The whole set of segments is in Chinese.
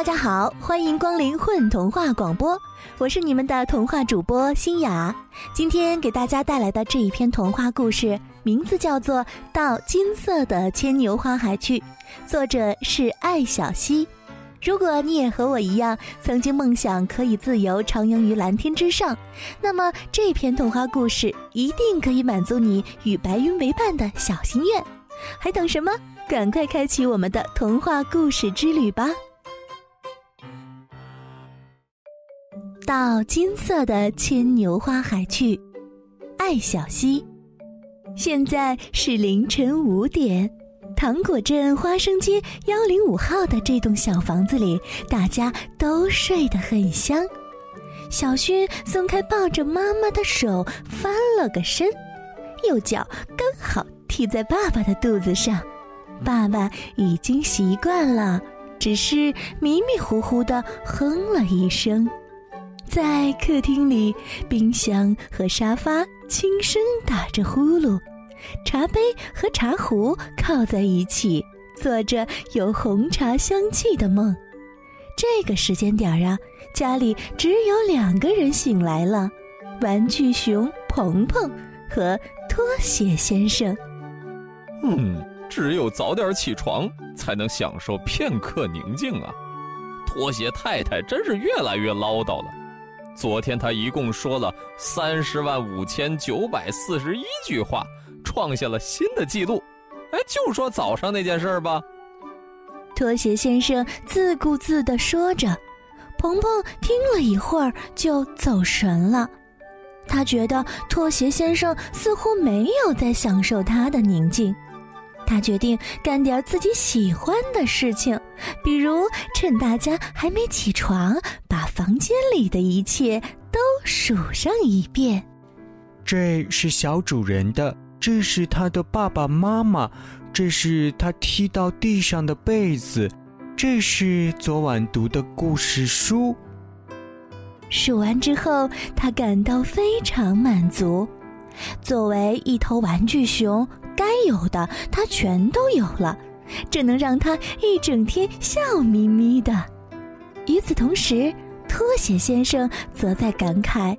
大家好，欢迎光临混童话广播，我是你们的童话主播新雅。今天给大家带来的这一篇童话故事，名字叫做《到金色的牵牛花海去》，作者是艾小溪。如果你也和我一样，曾经梦想可以自由徜徉于蓝天之上，那么这篇童话故事一定可以满足你与白云为伴的小心愿。还等什么？赶快开启我们的童话故事之旅吧！到金色的牵牛花海去，爱小溪。现在是凌晨五点。糖果镇花生街幺零五号的这栋小房子里，大家都睡得很香。小勋松开抱着妈妈的手，翻了个身，右脚刚好踢在爸爸的肚子上。爸爸已经习惯了，只是迷迷糊糊的哼了一声。在客厅里，冰箱和沙发轻声打着呼噜。茶杯和茶壶靠在一起，做着有红茶香气的梦。这个时间点儿啊，家里只有两个人醒来了：玩具熊鹏鹏和拖鞋先生。嗯，只有早点起床，才能享受片刻宁静啊！拖鞋太太真是越来越唠叨了。昨天他一共说了三十万五千九百四十一句话。创下了新的纪录，哎，就说早上那件事儿吧。拖鞋先生自顾自地说着，鹏鹏听了一会儿就走神了。他觉得拖鞋先生似乎没有在享受他的宁静。他决定干点自己喜欢的事情，比如趁大家还没起床，把房间里的一切都数上一遍。这是小主人的。这是他的爸爸妈妈，这是他踢到地上的被子，这是昨晚读的故事书。数完之后，他感到非常满足。作为一头玩具熊，该有的他全都有了，这能让他一整天笑眯眯的。与此同时，拖鞋先生则在感慨。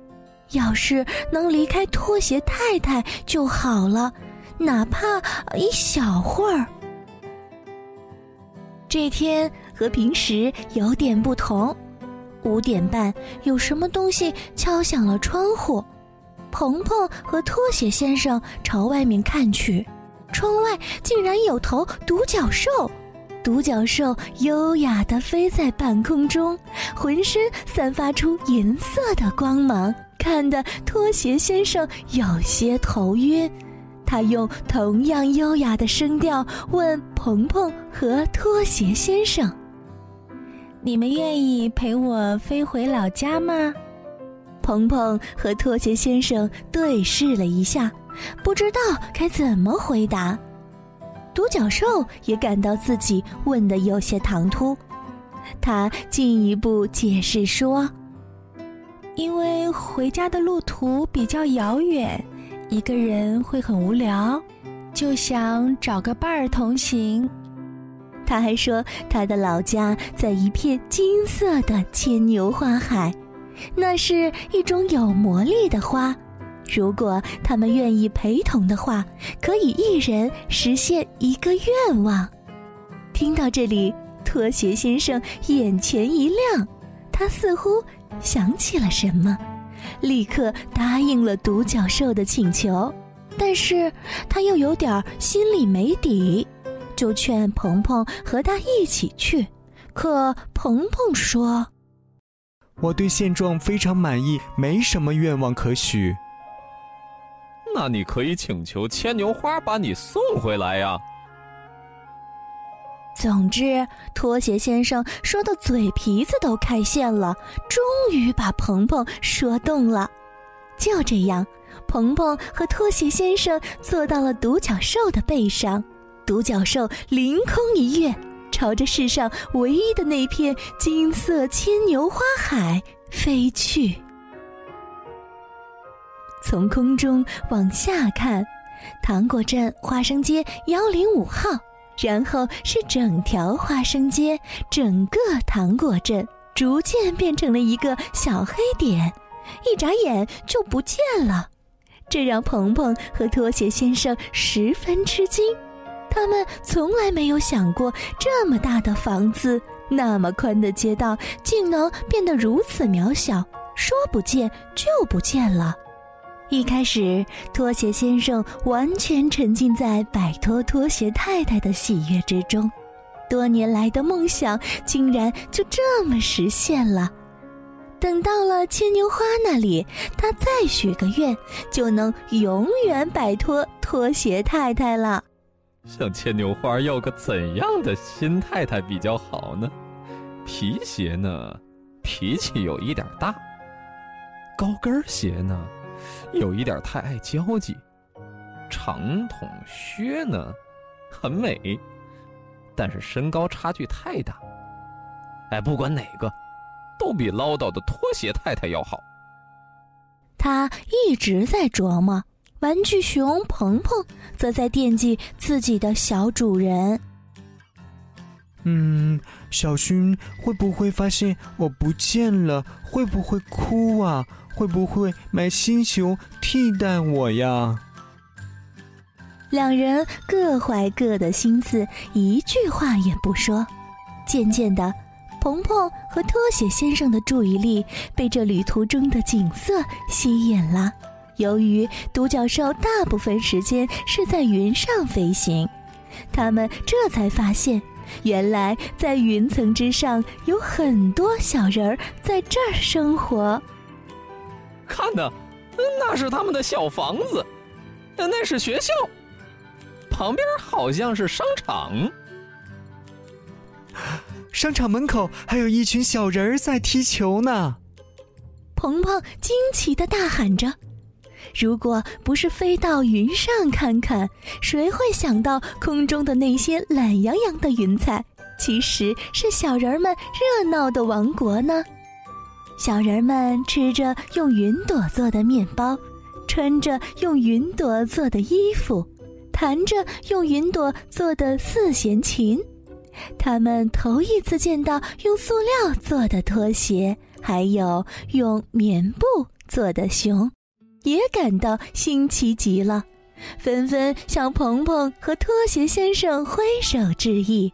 要是能离开拖鞋太太就好了，哪怕一小会儿。这天和平时有点不同，五点半有什么东西敲响了窗户，鹏鹏和拖鞋先生朝外面看去，窗外竟然有头独角兽，独角兽优雅地飞在半空中，浑身散发出银色的光芒。看得拖鞋先生有些头晕，他用同样优雅的声调问鹏鹏和拖鞋先生：“你们愿意陪我飞回老家吗？”鹏鹏和拖鞋先生对视了一下，不知道该怎么回答。独角兽也感到自己问的有些唐突，他进一步解释说。因为回家的路途比较遥远，一个人会很无聊，就想找个伴儿同行。他还说，他的老家在一片金色的牵牛花海，那是一种有魔力的花。如果他们愿意陪同的话，可以一人实现一个愿望。听到这里，拖鞋先生眼前一亮，他似乎。想起了什么，立刻答应了独角兽的请求，但是他又有点心里没底，就劝鹏鹏和他一起去。可鹏鹏说：“我对现状非常满意，没什么愿望可许。”那你可以请求牵牛花把你送回来呀。总之，拖鞋先生说的嘴皮子都开线了，终于把鹏鹏说动了。就这样，鹏鹏和拖鞋先生坐到了独角兽的背上，独角兽凌空一跃，朝着世上唯一的那片金色牵牛花海飞去。从空中往下看，糖果镇花生街幺零五号。然后是整条花生街，整个糖果镇逐渐变成了一个小黑点，一眨眼就不见了。这让鹏鹏和拖鞋先生十分吃惊，他们从来没有想过这么大的房子、那么宽的街道，竟能变得如此渺小，说不见就不见了。一开始，拖鞋先生完全沉浸在摆脱拖鞋太太的喜悦之中，多年来的梦想竟然就这么实现了。等到了牵牛花那里，他再许个愿，就能永远摆脱拖鞋太太了。向牵牛花要个怎样的新太太比较好呢？皮鞋呢，脾气有一点大；高跟鞋呢，有一点太爱交际；长筒靴呢，很美，但是身高差距太大。哎，不管哪个。都比唠叨的拖鞋太太要好。他一直在琢磨，玩具熊鹏鹏则在惦记自己的小主人。嗯，小薰会不会发现我不见了？会不会哭啊？会不会买新熊替代我呀？两人各怀各的心思，一句话也不说。渐渐的。鹏鹏和拖鞋先生的注意力被这旅途中的景色吸引了。由于独角兽大部分时间是在云上飞行，他们这才发现，原来在云层之上有很多小人儿在这儿生活。看呐，那是他们的小房子，那是学校，旁边好像是商场。商场门口还有一群小人儿在踢球呢。鹏鹏惊奇的大喊着：“如果不是飞到云上看看，谁会想到空中的那些懒洋洋的云彩，其实是小人们热闹的王国呢？”小人们吃着用云朵做的面包，穿着用云朵做的衣服，弹着用云朵做的四弦琴。他们头一次见到用塑料做的拖鞋，还有用棉布做的熊，也感到新奇极了，纷纷向鹏鹏和拖鞋先生挥手致意。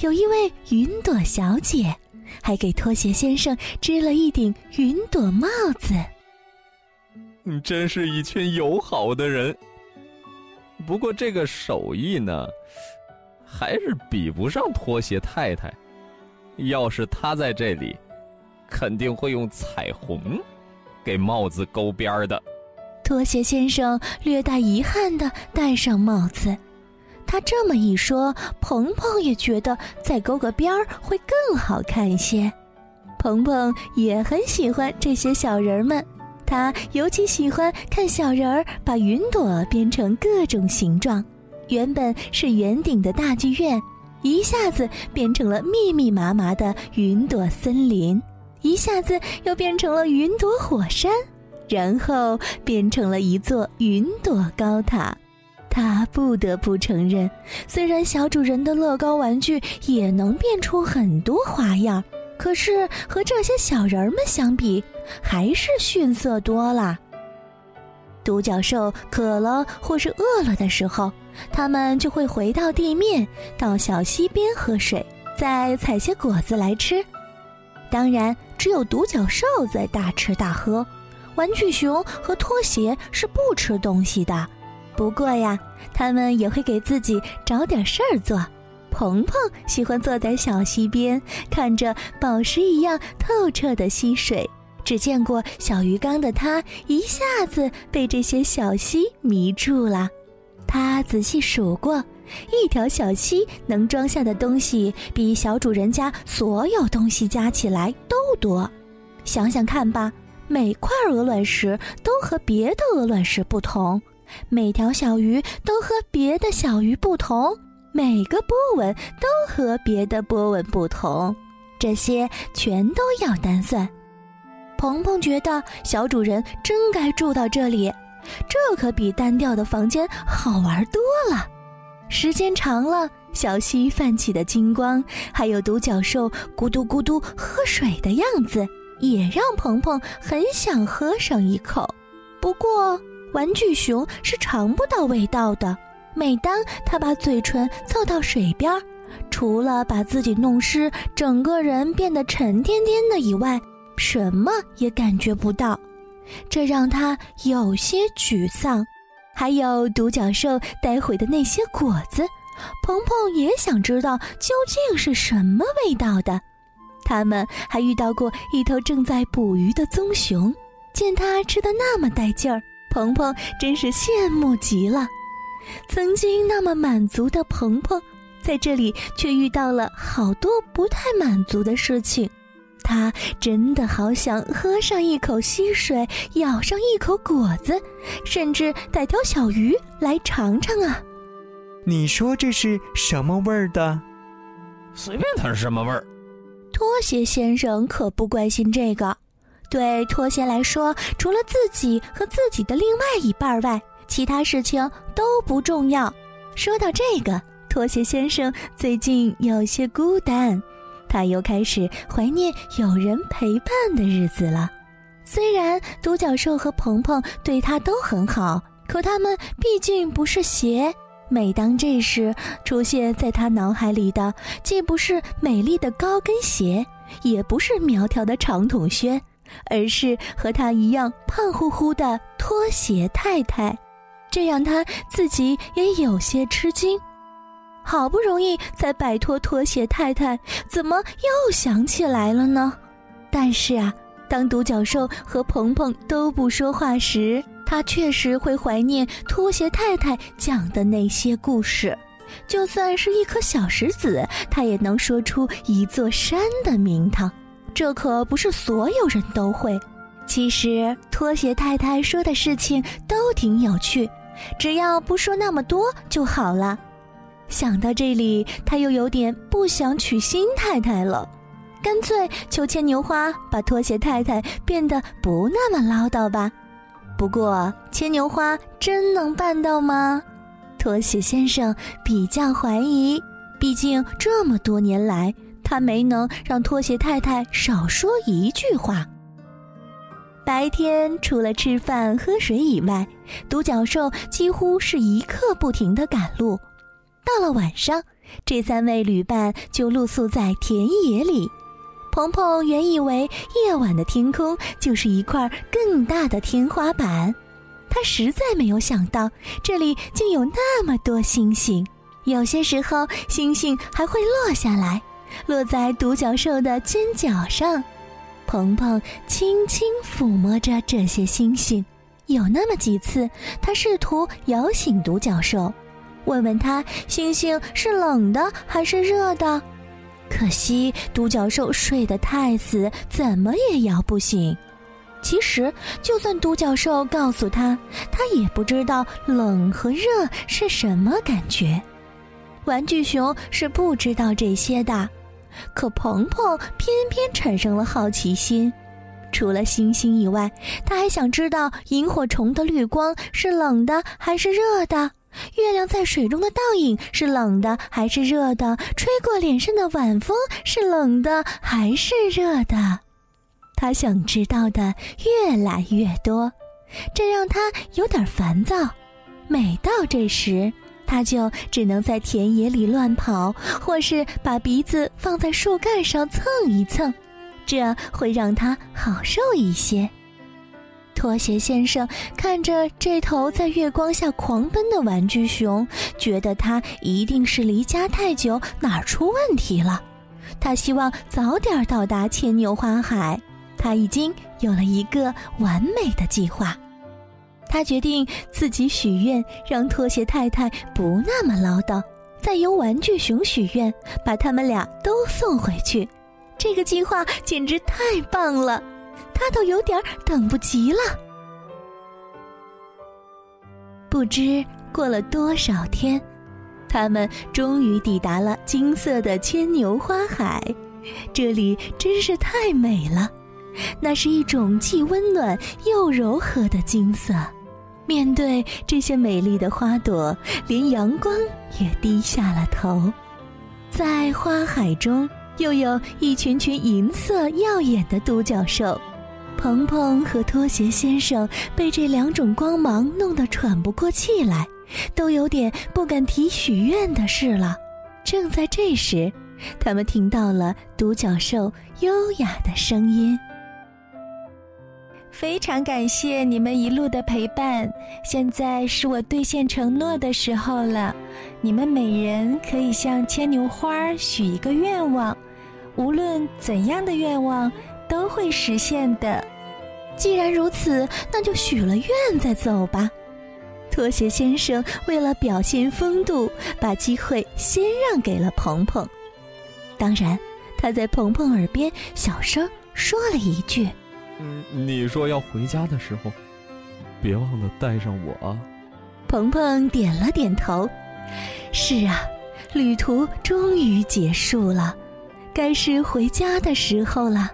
有一位云朵小姐，还给拖鞋先生织了一顶云朵帽子。你真是一群友好的人。不过这个手艺呢？还是比不上拖鞋太太。要是她在这里，肯定会用彩虹给帽子勾边儿的。拖鞋先生略带遗憾的戴上帽子。他这么一说，鹏鹏也觉得再勾个边儿会更好看一些。鹏鹏也很喜欢这些小人们，他尤其喜欢看小人儿把云朵编成各种形状。原本是圆顶的大剧院，一下子变成了密密麻麻的云朵森林，一下子又变成了云朵火山，然后变成了一座云朵高塔。他不得不承认，虽然小主人的乐高玩具也能变出很多花样，可是和这些小人们相比，还是逊色多了。独角兽渴了或是饿了的时候，他们就会回到地面，到小溪边喝水，再采些果子来吃。当然，只有独角兽在大吃大喝，玩具熊和拖鞋是不吃东西的。不过呀，他们也会给自己找点事儿做。鹏鹏喜欢坐在小溪边，看着宝石一样透彻的溪水。只见过小鱼缸的他，一下子被这些小溪迷住了。他仔细数过，一条小溪能装下的东西，比小主人家所有东西加起来都多。想想看吧，每块鹅卵石都和别的鹅卵石不同，每条小鱼都和别的小鱼不同，每个波纹都和别的波纹不同，这些全都要单算。鹏鹏觉得小主人真该住到这里，这可比单调的房间好玩多了。时间长了，小溪泛起的金光，还有独角兽咕嘟咕嘟喝水的样子，也让鹏鹏很想喝上一口。不过，玩具熊是尝不到味道的。每当他把嘴唇凑到水边，除了把自己弄湿，整个人变得沉甸甸的以外，什么也感觉不到，这让他有些沮丧。还有独角兽带回的那些果子。鹏鹏也想知道究竟是什么味道的。他们还遇到过一头正在捕鱼的棕熊，见它吃的那么带劲儿，鹏鹏真是羡慕极了。曾经那么满足的鹏鹏，在这里却遇到了好多不太满足的事情。他真的好想喝上一口溪水，咬上一口果子，甚至逮条小鱼来尝尝啊！你说这是什么味儿的？随便它是什么味儿。拖鞋先生可不关心这个。对拖鞋来说，除了自己和自己的另外一半外，其他事情都不重要。说到这个，拖鞋先生最近有些孤单，他又开始怀念有人陪伴的日子了。虽然独角兽和鹏鹏对他都很好，可他们毕竟不是鞋。每当这时，出现在他脑海里的既不是美丽的高跟鞋，也不是苗条的长筒靴，而是和他一样胖乎乎的拖鞋太太，这让他自己也有些吃惊。好不容易才摆脱拖鞋太太，怎么又想起来了呢？但是啊，当独角兽和鹏鹏都不说话时。他确实会怀念拖鞋太太讲的那些故事，就算是一颗小石子，他也能说出一座山的名堂。这可不是所有人都会。其实拖鞋太太说的事情都挺有趣，只要不说那么多就好了。想到这里，他又有点不想娶新太太了，干脆求牵牛花把拖鞋太太变得不那么唠叨吧。不过，牵牛花真能办到吗？拖鞋先生比较怀疑。毕竟这么多年来，他没能让拖鞋太太少说一句话。白天除了吃饭喝水以外，独角兽几乎是一刻不停地赶路。到了晚上，这三位旅伴就露宿在田野里。鹏鹏原以为夜晚的天空就是一块更大的天花板，他实在没有想到这里竟有那么多星星。有些时候，星星还会落下来，落在独角兽的尖角上。鹏鹏轻轻抚摸着这些星星，有那么几次，他试图摇醒独角兽，问问他星星是冷的还是热的。可惜独角兽睡得太死，怎么也摇不醒。其实，就算独角兽告诉他，他也不知道冷和热是什么感觉。玩具熊是不知道这些的，可鹏鹏偏偏产生了好奇心。除了星星以外，他还想知道萤火虫的绿光是冷的还是热的。月亮在水中的倒影是冷的还是热的？吹过脸上的晚风是冷的还是热的？他想知道的越来越多，这让他有点烦躁。每到这时，他就只能在田野里乱跑，或是把鼻子放在树干上蹭一蹭，这会让他好受一些。拖鞋先生看着这头在月光下狂奔的玩具熊，觉得它一定是离家太久，哪儿出问题了。他希望早点到达牵牛花海。他已经有了一个完美的计划。他决定自己许愿，让拖鞋太太不那么唠叨，再由玩具熊许愿，把他们俩都送回去。这个计划简直太棒了。他都有点等不及了。不知过了多少天，他们终于抵达了金色的牵牛花海。这里真是太美了，那是一种既温暖又柔和的金色。面对这些美丽的花朵，连阳光也低下了头。在花海中，又有一群群银色耀眼的独角兽。鹏鹏和拖鞋先生被这两种光芒弄得喘不过气来，都有点不敢提许愿的事了。正在这时，他们听到了独角兽优雅的声音。非常感谢你们一路的陪伴，现在是我兑现承诺的时候了。你们每人可以向牵牛花许一个愿望，无论怎样的愿望都会实现的。既然如此，那就许了愿再走吧。拖鞋先生为了表现风度，把机会先让给了鹏鹏。当然，他在鹏鹏耳边小声说了一句。你说要回家的时候，别忘了带上我啊。鹏鹏点了点头。是啊，旅途终于结束了，该是回家的时候了。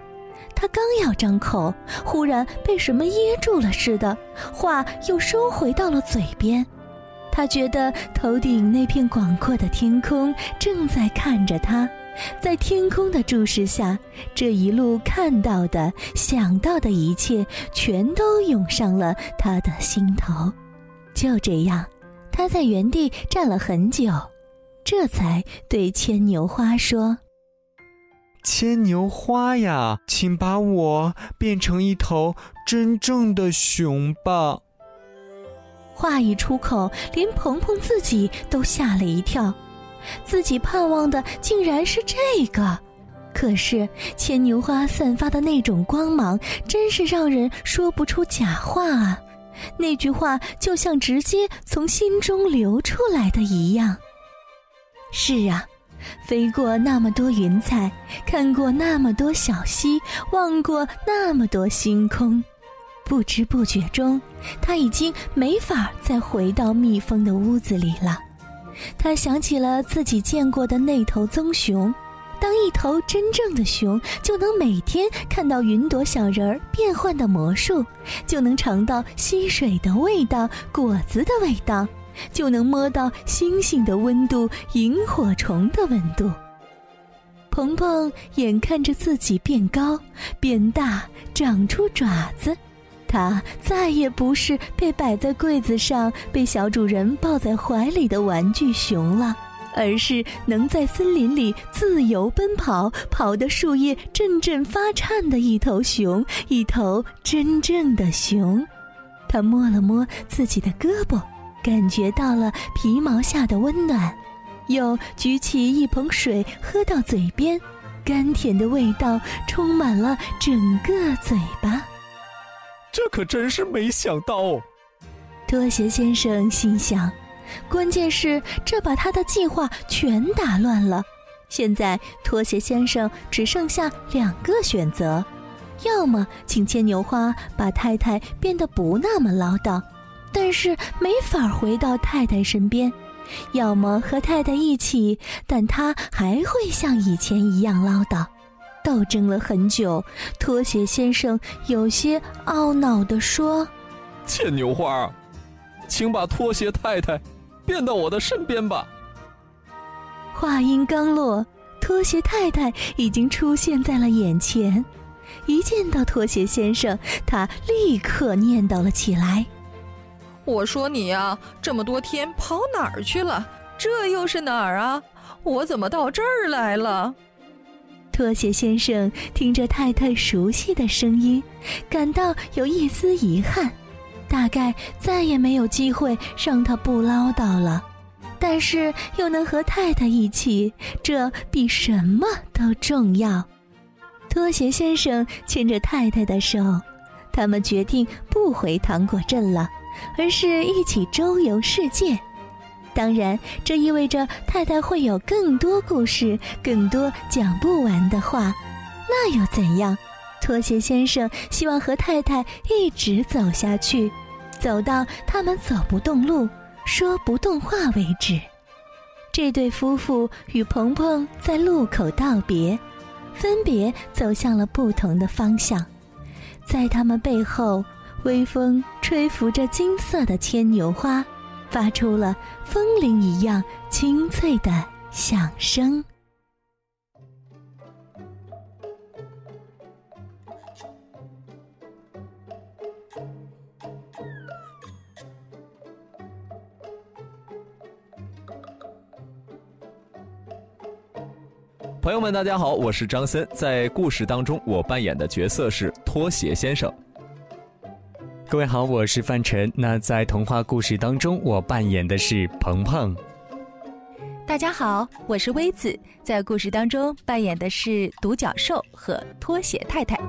他刚要张口，忽然被什么噎住了似的，话又收回到了嘴边。他觉得头顶那片广阔的天空正在看着他。在天空的注视下，这一路看到的、想到的一切，全都涌上了他的心头。就这样，他在原地站了很久，这才对牵牛花说：“牵牛花呀，请把我变成一头真正的熊吧。”话一出口，连鹏鹏自己都吓了一跳。自己盼望的竟然是这个，可是牵牛花散发的那种光芒，真是让人说不出假话啊！那句话就像直接从心中流出来的一样。是啊，飞过那么多云彩，看过那么多小溪，望过那么多星空，不知不觉中，他已经没法再回到蜜蜂的屋子里了。他想起了自己见过的那头棕熊，当一头真正的熊，就能每天看到云朵小人儿变换的魔术，就能尝到溪水的味道、果子的味道，就能摸到星星的温度、萤火虫的温度。鹏鹏眼看着自己变高、变大、长出爪子。它再也不是被摆在柜子上、被小主人抱在怀里的玩具熊了，而是能在森林里自由奔跑、跑得树叶阵阵发颤的一头熊，一头真正的熊。他摸了摸自己的胳膊，感觉到了皮毛下的温暖，又举起一捧水喝到嘴边，甘甜的味道充满了整个嘴巴。这可真是没想到，拖鞋先生心想。关键是这把他的计划全打乱了。现在拖鞋先生只剩下两个选择：要么请牵牛花把太太变得不那么唠叨，但是没法回到太太身边；要么和太太一起，但他还会像以前一样唠叨。斗争了很久，拖鞋先生有些懊恼地说：“牵牛花，请把拖鞋太太变到我的身边吧。”话音刚落，拖鞋太太已经出现在了眼前。一见到拖鞋先生，他立刻念叨了起来：“我说你呀，这么多天跑哪儿去了？这又是哪儿啊？我怎么到这儿来了？”拖鞋先生听着太太熟悉的声音，感到有一丝遗憾，大概再也没有机会让他不唠叨了。但是又能和太太一起，这比什么都重要。拖鞋先生牵着太太的手，他们决定不回糖果镇了，而是一起周游世界。当然，这意味着太太会有更多故事，更多讲不完的话。那又怎样？拖鞋先生希望和太太一直走下去，走到他们走不动路、说不动话为止。这对夫妇与鹏鹏在路口道别，分别走向了不同的方向。在他们背后，微风吹拂着金色的牵牛花。发出了风铃一样清脆的响声。朋友们大家好我是张森。在故事当中我扮演的角色是拖鞋先生。各位好，我是范晨。那在童话故事当中，我扮演的是鹏鹏。大家好，我是薇子，在故事当中扮演的是独角兽和拖鞋太太。